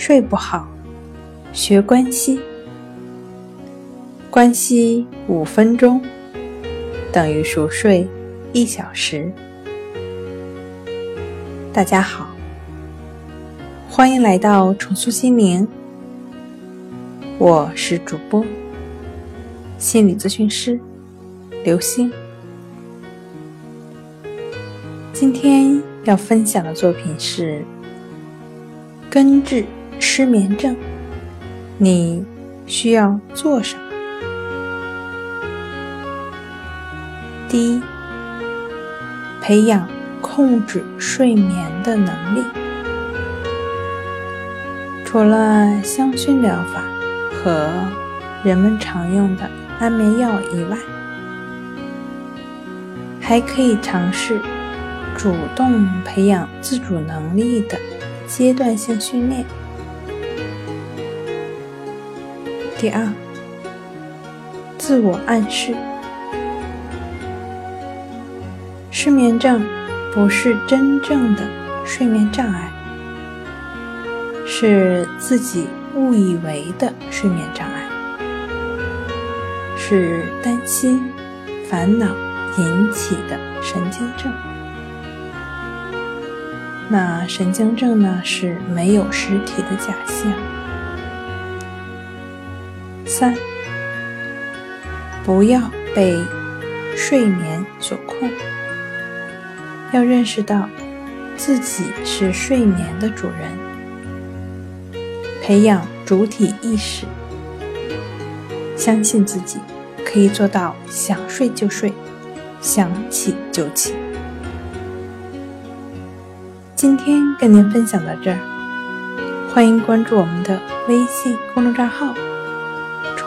睡不好，学关息。关息五分钟等于熟睡一小时。大家好，欢迎来到重塑心灵，我是主播心理咨询师刘星。今天要分享的作品是根治。失眠症，你需要做什么？第一，培养控制睡眠的能力。除了香薰疗法和人们常用的安眠药以外，还可以尝试主动培养自主能力的阶段性训练。第二，自我暗示。失眠症不是真正的睡眠障碍，是自己误以为的睡眠障碍，是担心、烦恼引起的神经症。那神经症呢，是没有实体的假象。三，不要被睡眠所困，要认识到自己是睡眠的主人，培养主体意识，相信自己可以做到想睡就睡，想起就起。今天跟您分享到这儿，欢迎关注我们的微信公众账号。